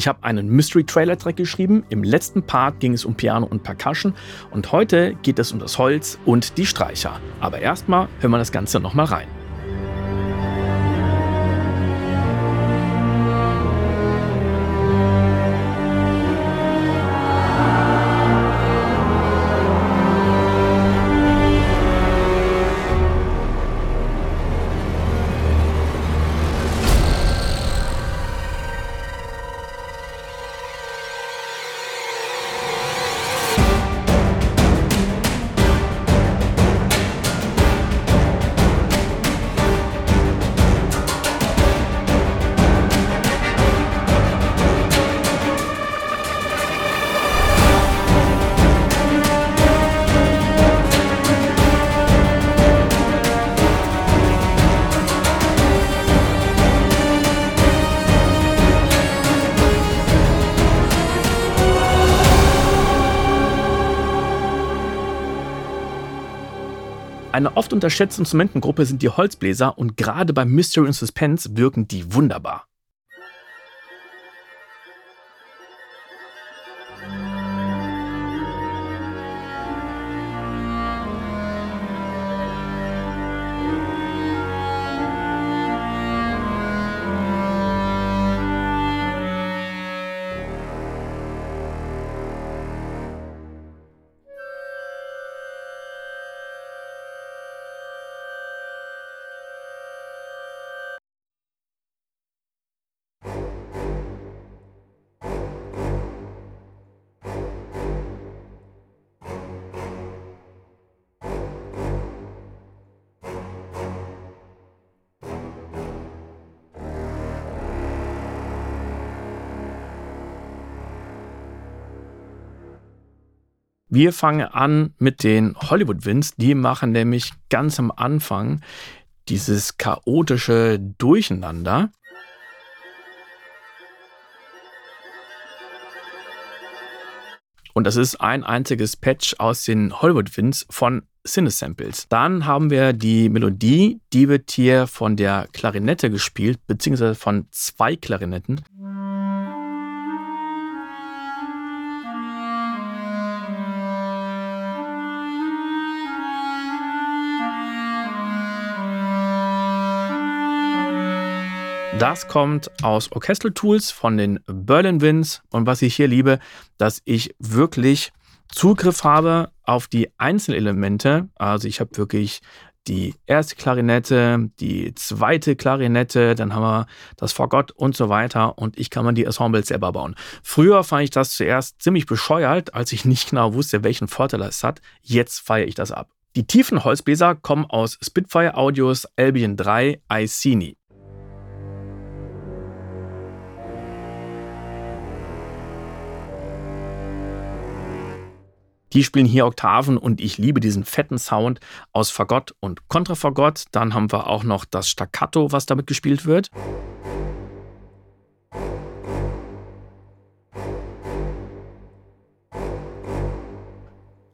Ich habe einen Mystery-Trailer-Track geschrieben. Im letzten Part ging es um Piano und Percussion. Und heute geht es um das Holz und die Streicher. Aber erstmal hören wir das Ganze nochmal rein. Eine oft unterschätzte Instrumentengruppe sind die Holzbläser und gerade beim Mystery und Suspense wirken die wunderbar. Wir fangen an mit den Hollywood Winds. Die machen nämlich ganz am Anfang dieses chaotische Durcheinander. Und das ist ein einziges Patch aus den Hollywood Winds von Cinesamples. Dann haben wir die Melodie, die wird hier von der Klarinette gespielt, beziehungsweise von zwei Klarinetten. Das kommt aus Orchestral Tools von den Berlin Winds. Und was ich hier liebe, dass ich wirklich Zugriff habe auf die Einzelelemente. Also ich habe wirklich die erste Klarinette, die zweite Klarinette, dann haben wir das Fagott und so weiter und ich kann mir die Ensembles selber bauen. Früher fand ich das zuerst ziemlich bescheuert, als ich nicht genau wusste, welchen Vorteil es hat. Jetzt feiere ich das ab. Die tiefen Holzbläser kommen aus Spitfire Audios Albion 3 Iceni. Die spielen hier Oktaven und ich liebe diesen fetten Sound aus Fagott und Kontrafagott. Dann haben wir auch noch das Staccato, was damit gespielt wird.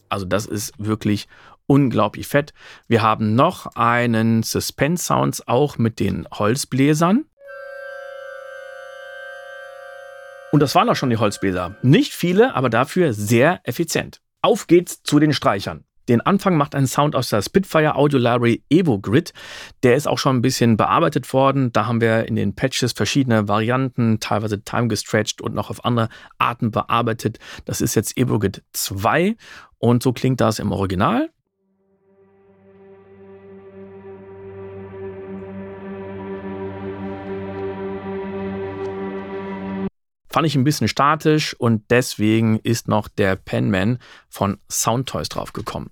Also das ist wirklich unglaublich fett. Wir haben noch einen Suspense Sounds auch mit den Holzbläsern. Und das waren auch schon die Holzbläser. Nicht viele, aber dafür sehr effizient. Auf geht's zu den Streichern. Den Anfang macht ein Sound aus der Spitfire Audio Library Evo Grid. Der ist auch schon ein bisschen bearbeitet worden. Da haben wir in den Patches verschiedene Varianten, teilweise time gestretched und noch auf andere Arten bearbeitet. Das ist jetzt Evo Grid 2 und so klingt das im Original. Fand ich ein bisschen statisch und deswegen ist noch der Penman von Soundtoys draufgekommen.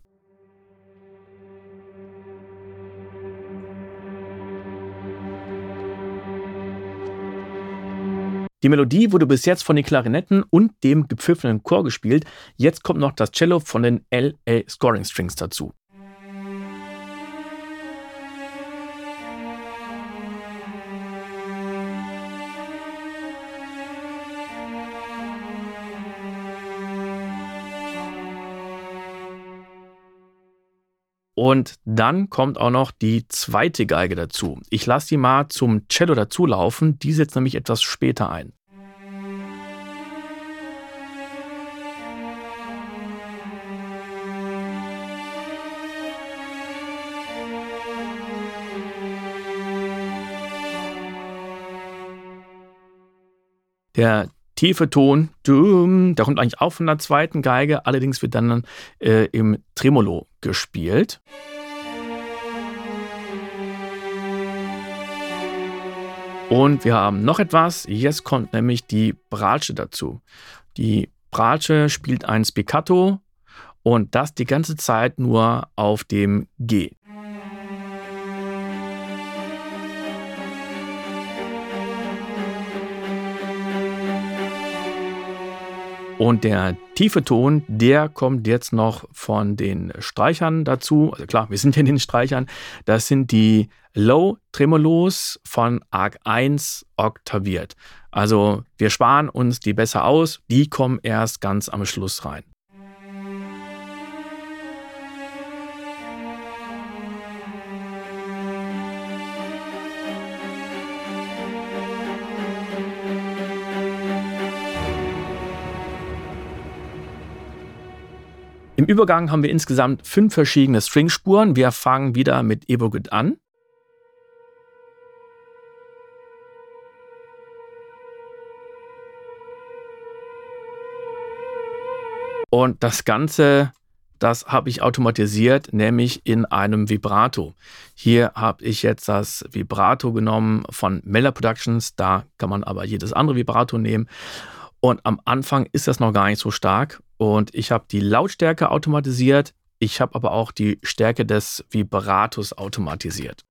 Die Melodie wurde bis jetzt von den Klarinetten und dem gepfiffenen Chor gespielt. Jetzt kommt noch das Cello von den LA Scoring Strings dazu. Und dann kommt auch noch die zweite Geige dazu. Ich lasse die mal zum Cello dazu laufen. die setzt nämlich etwas später ein. Der tiefe Ton, der kommt eigentlich auch von der zweiten Geige, allerdings wird dann äh, im Tremolo gespielt. Und wir haben noch etwas. Jetzt kommt nämlich die Bratsche dazu. Die Bratsche spielt ein Spiccato und das die ganze Zeit nur auf dem G. Und der tiefe Ton, der kommt jetzt noch von den Streichern dazu. Also klar, wir sind in den Streichern. Das sind die Low Tremolos von Arc 1 oktaviert. Also wir sparen uns die besser aus. Die kommen erst ganz am Schluss rein. Im Übergang haben wir insgesamt fünf verschiedene String-Spuren. Wir fangen wieder mit Evogit an. Und das Ganze, das habe ich automatisiert, nämlich in einem Vibrato. Hier habe ich jetzt das Vibrato genommen von Meller Productions. Da kann man aber jedes andere Vibrato nehmen. Und am Anfang ist das noch gar nicht so stark. Und ich habe die Lautstärke automatisiert. Ich habe aber auch die Stärke des Vibratos automatisiert.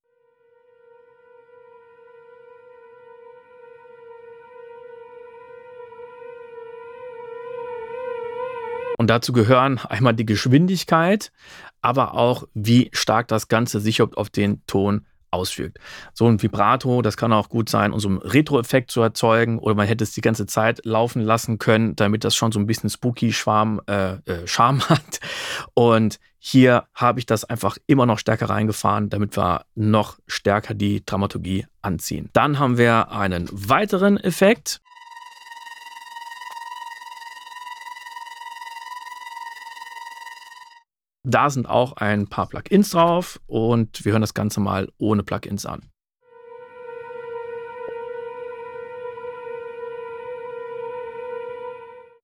Und dazu gehören einmal die Geschwindigkeit, aber auch wie stark das Ganze sich auf den Ton ausfügt. So ein Vibrato, das kann auch gut sein, um so einen Retro-Effekt zu erzeugen oder man hätte es die ganze Zeit laufen lassen können, damit das schon so ein bisschen spooky Schwarm, äh, äh, Charme hat. Und hier habe ich das einfach immer noch stärker reingefahren, damit wir noch stärker die Dramaturgie anziehen. Dann haben wir einen weiteren Effekt. Da sind auch ein paar Plugins drauf und wir hören das Ganze mal ohne Plugins an.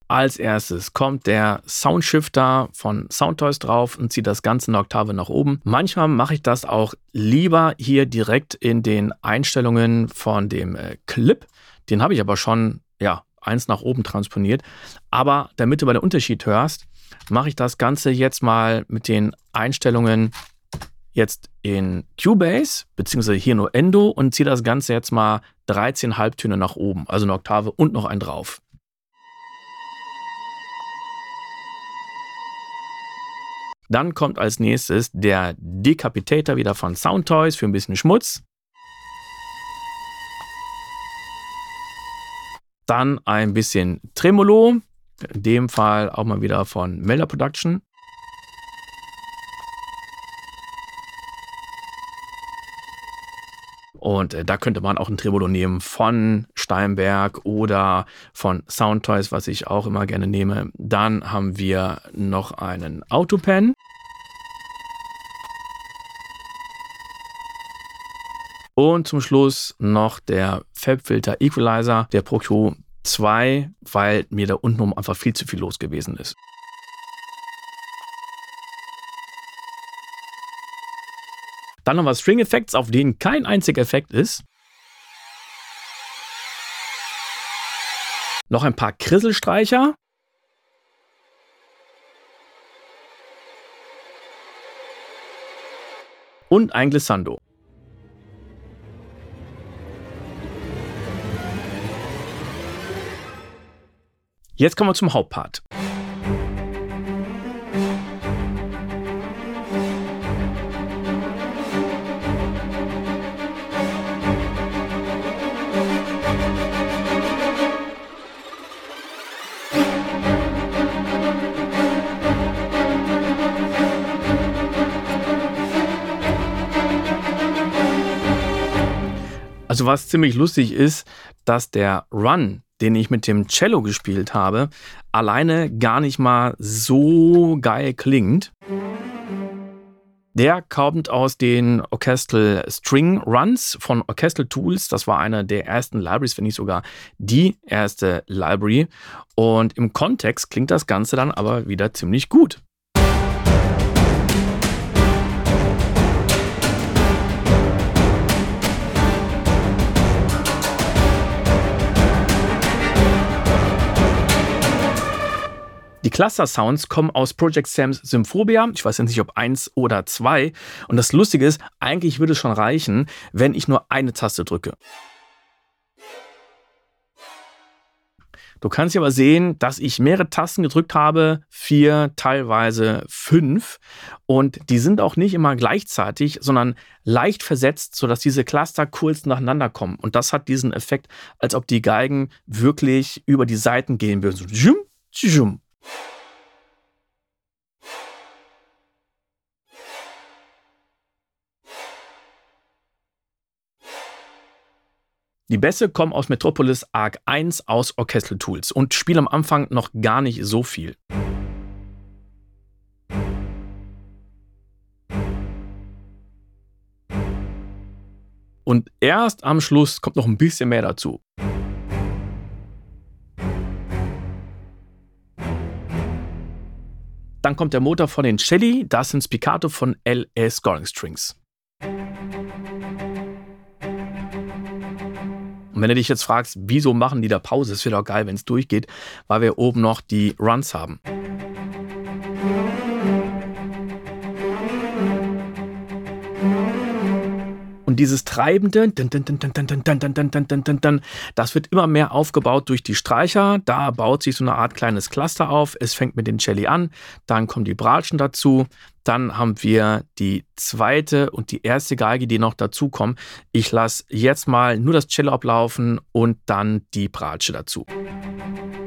Als erstes kommt der Soundshifter von Soundtoys drauf und zieht das Ganze eine Oktave nach oben. Manchmal mache ich das auch lieber hier direkt in den Einstellungen von dem äh, Clip. Den habe ich aber schon, ja, eins nach oben transponiert. Aber damit du bei den Unterschied hörst, mache ich das Ganze jetzt mal mit den Einstellungen jetzt in Cubase, beziehungsweise hier nur Endo und ziehe das Ganze jetzt mal 13 Halbtöne nach oben, also eine Oktave und noch ein drauf. Dann kommt als nächstes der Decapitator wieder von Soundtoys für ein bisschen Schmutz. Dann ein bisschen Tremolo, in dem Fall auch mal wieder von Melder Production. Und äh, da könnte man auch ein Tremolo nehmen von Steinberg oder von Soundtoys, was ich auch immer gerne nehme. Dann haben wir noch einen Autopen. Und zum Schluss noch der Fabfilter Equalizer, der Pro 2, weil mir da unten einfach viel zu viel los gewesen ist. Dann noch was String Effects, auf denen kein einziger Effekt ist. Noch ein paar Krisselstreicher. Und ein Glissando. Jetzt kommen wir zum Hauptpart. Also was ziemlich lustig ist, dass der Run den ich mit dem Cello gespielt habe, alleine gar nicht mal so geil klingt. Der kommt aus den Orchestral String Runs von Orchestral Tools. Das war eine der ersten Libraries, wenn nicht sogar die erste Library. Und im Kontext klingt das Ganze dann aber wieder ziemlich gut. Die Cluster-Sounds kommen aus Project Sams Symphobia. Ich weiß ja nicht, ob eins oder zwei. Und das Lustige ist, eigentlich würde es schon reichen, wenn ich nur eine Taste drücke. Du kannst aber sehen, dass ich mehrere Tasten gedrückt habe, vier, teilweise fünf. Und die sind auch nicht immer gleichzeitig, sondern leicht versetzt, sodass diese Cluster kurz nacheinander kommen. Und das hat diesen Effekt, als ob die Geigen wirklich über die Seiten gehen würden. So, die Bässe kommen aus Metropolis Arc 1 aus Orchestral Tools und spielen am Anfang noch gar nicht so viel. Und erst am Schluss kommt noch ein bisschen mehr dazu. Dann kommt der Motor von den Shelly, das sind Spiccato von LA Scoring Strings. Und wenn du dich jetzt fragst, wieso machen die da Pause, es wäre doch geil, wenn es durchgeht, weil wir oben noch die Runs haben. Dieses treibende, das wird immer mehr aufgebaut durch die Streicher. Da baut sich so eine Art kleines Cluster auf. Es fängt mit den Celli an, dann kommen die Bratschen dazu. Dann haben wir die zweite und die erste Geige, die noch dazukommen. Ich lasse jetzt mal nur das Cello ablaufen und dann die Bratsche dazu. Musik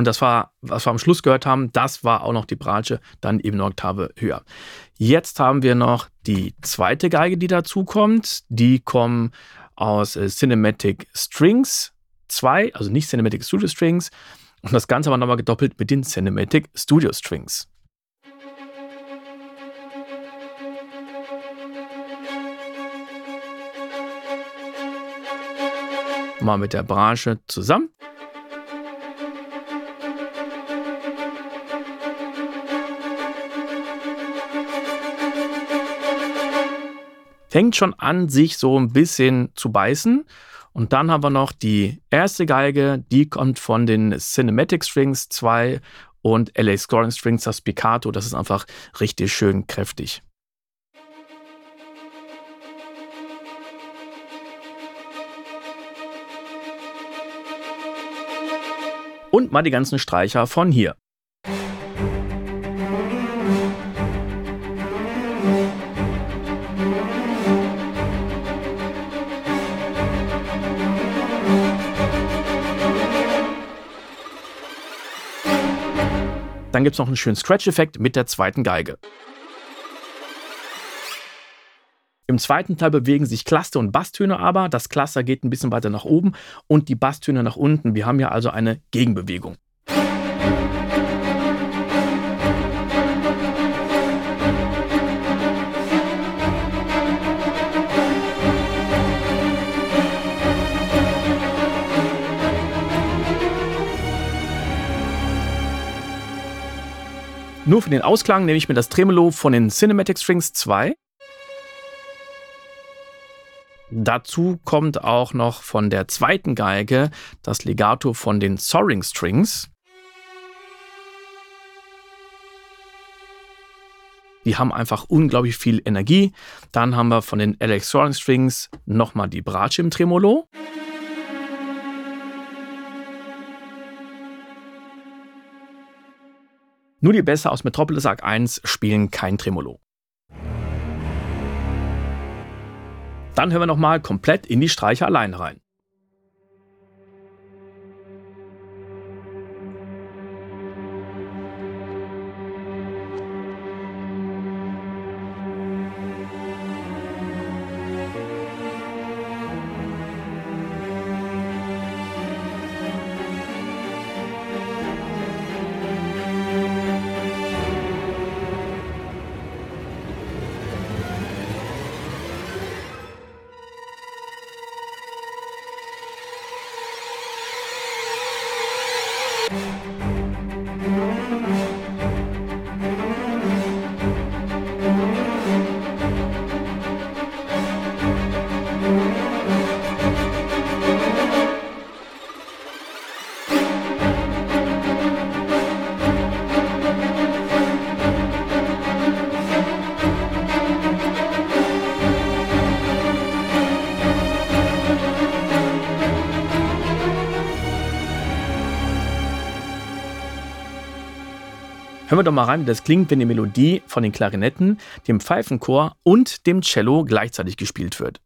Und das war, was wir am Schluss gehört haben, das war auch noch die Bratsche, dann eben eine Oktave höher. Jetzt haben wir noch die zweite Geige, die dazukommt. Die kommen aus äh, Cinematic Strings 2, also nicht Cinematic Studio Strings. Und das Ganze aber nochmal gedoppelt mit den Cinematic Studio Strings. Mal mit der Branche zusammen. Fängt schon an, sich so ein bisschen zu beißen. Und dann haben wir noch die erste Geige, die kommt von den Cinematic Strings 2 und LA Scoring Strings, das Piccato. Das ist einfach richtig schön kräftig. Und mal die ganzen Streicher von hier. Dann gibt es noch einen schönen Scratch-Effekt mit der zweiten Geige. Im zweiten Teil bewegen sich Cluster und Basstöne aber. Das Cluster geht ein bisschen weiter nach oben und die Basstöne nach unten. Wir haben hier also eine Gegenbewegung. Nur für den Ausklang nehme ich mir das Tremolo von den Cinematic Strings 2. Dazu kommt auch noch von der zweiten Geige das Legato von den Soaring Strings. Die haben einfach unglaublich viel Energie. Dann haben wir von den LX Soaring Strings nochmal die Bratsche im Tremolo. Nur die Bässe aus Metropolis Arc 1 spielen kein Tremolo. Dann hören wir nochmal komplett in die Streicher allein rein. Wir doch mal rein, wie das klingt, wenn die Melodie von den Klarinetten, dem Pfeifenchor und dem Cello gleichzeitig gespielt wird.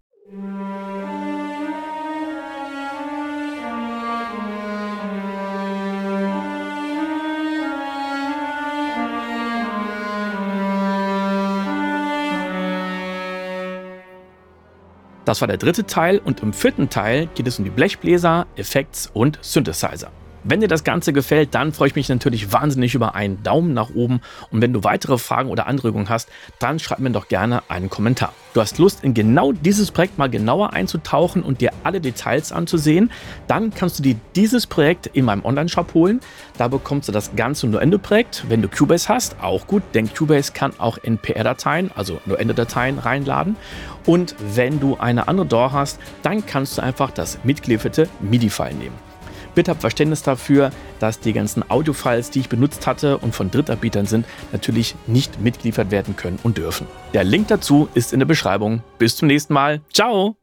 Das war der dritte Teil und im vierten Teil geht es um die Blechbläser, Effekts und Synthesizer. Wenn dir das Ganze gefällt, dann freue ich mich natürlich wahnsinnig über einen Daumen nach oben. Und wenn du weitere Fragen oder Anregungen hast, dann schreib mir doch gerne einen Kommentar. Du hast Lust, in genau dieses Projekt mal genauer einzutauchen und dir alle Details anzusehen, dann kannst du dir dieses Projekt in meinem Online-Shop holen. Da bekommst du das ganze Nuendo-Projekt. Wenn du Cubase hast, auch gut, denn Cubase kann auch NPR-Dateien, also Nuendo-Dateien reinladen. Und wenn du eine andere DAW hast, dann kannst du einfach das mitgelieferte MIDI-File nehmen. Bitte habt Verständnis dafür, dass die ganzen Audiofiles, die ich benutzt hatte und von Drittanbietern sind, natürlich nicht mitgeliefert werden können und dürfen. Der Link dazu ist in der Beschreibung. Bis zum nächsten Mal. Ciao!